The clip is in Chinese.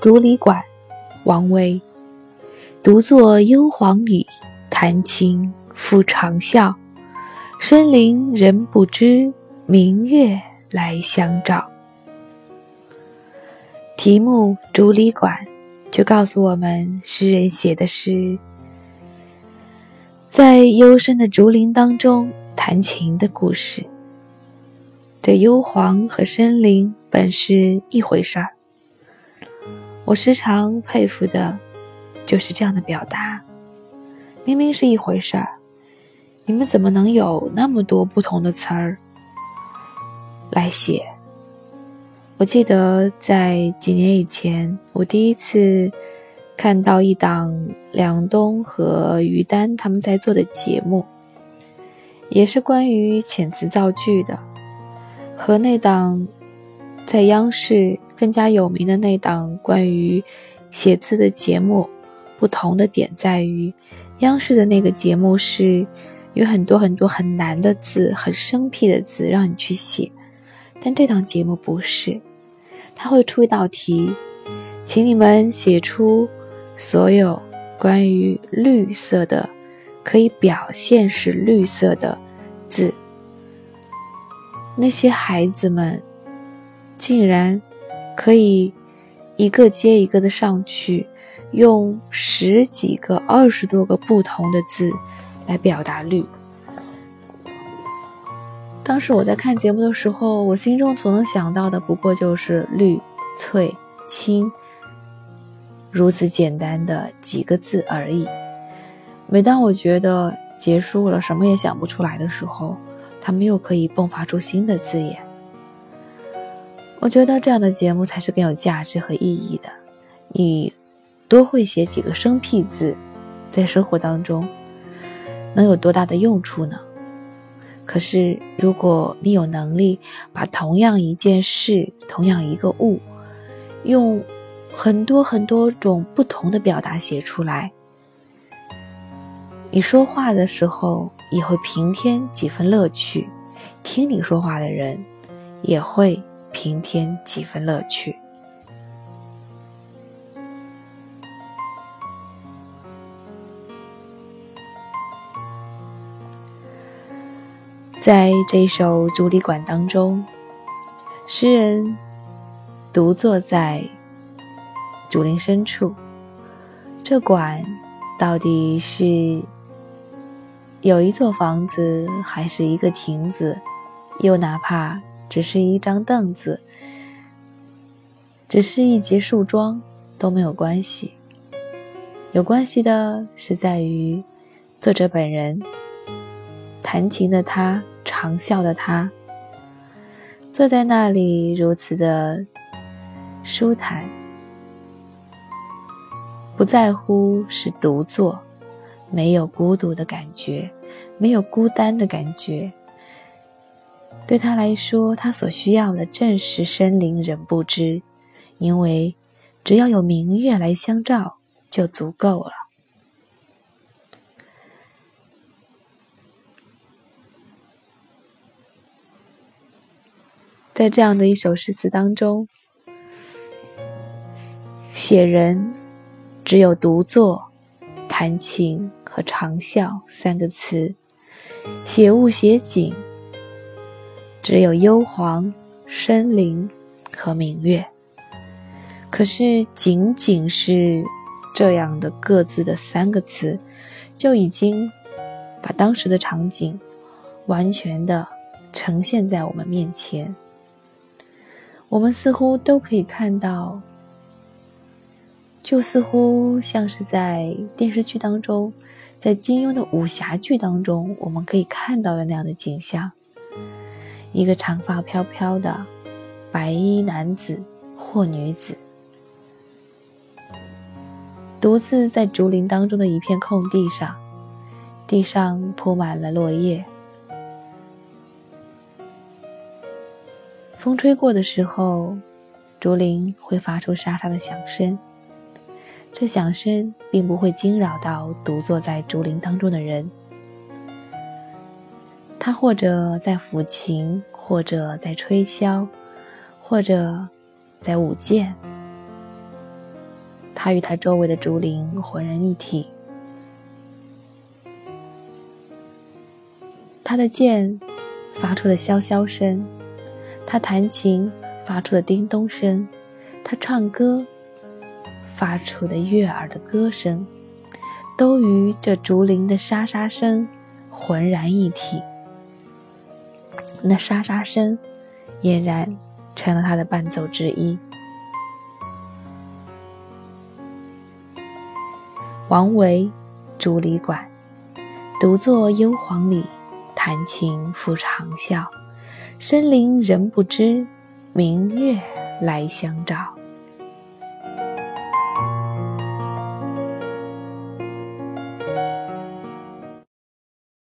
竹里馆，王维。独坐幽篁里，弹琴复长啸。深林人不知，明月来相照。题目《竹里馆》就告诉我们，诗人写的是在幽深的竹林当中弹琴的故事。这幽篁和深林本是一回事儿。我时常佩服的，就是这样的表达。明明是一回事儿，你们怎么能有那么多不同的词儿来写？我记得在几年以前，我第一次看到一档梁冬和于丹他们在做的节目，也是关于遣词造句的，和那档在央视更加有名的那档关于写字的节目不同的点在于，央视的那个节目是有很多很多很难的字、很生僻的字让你去写，但这档节目不是。他会出一道题，请你们写出所有关于绿色的可以表现是绿色的字。那些孩子们竟然可以一个接一个的上去，用十几个、二十多个不同的字来表达绿。当时我在看节目的时候，我心中所能想到的不过就是绿、翠、青，如此简单的几个字而已。每当我觉得结束了，什么也想不出来的时候，他们又可以迸发出新的字眼。我觉得这样的节目才是更有价值和意义的。你多会写几个生僻字，在生活当中能有多大的用处呢？可是，如果你有能力把同样一件事、同样一个物，用很多很多种不同的表达写出来，你说话的时候也会平添几分乐趣，听你说话的人也会平添几分乐趣。在这首竹里馆当中，诗人独坐在竹林深处。这馆到底是有一座房子，还是一个亭子？又哪怕只是一张凳子，只是一节树桩都没有关系。有关系的是在于作者本人，弹琴的他。长啸的他，坐在那里如此的舒坦，不在乎是独坐，没有孤独的感觉，没有孤单的感觉。对他来说，他所需要的正是深林人不知，因为只要有明月来相照，就足够了。在这样的一首诗词当中，写人只有独坐、弹琴和长啸三个词；写物写景只有幽篁、深林和明月。可是，仅仅是这样的各自的三个词，就已经把当时的场景完全的呈现在我们面前。我们似乎都可以看到，就似乎像是在电视剧当中，在金庸的武侠剧当中，我们可以看到的那样的景象：一个长发飘飘的白衣男子或女子，独自在竹林当中的一片空地上，地上铺满了落叶。风吹过的时候，竹林会发出沙沙的响声。这响声并不会惊扰到独坐在竹林当中的人。他或者在抚琴，或者在吹箫，或者在舞剑。他与他周围的竹林浑然一体。他的剑发出的萧萧声，他弹琴发出的叮咚声，他唱歌发出的悦耳的歌声，都与这竹林的沙沙声浑然一体。那沙沙声俨然成了他的伴奏之一。王维，竹里馆，独坐幽篁里。弹琴复长啸，深林人不知，明月来相照。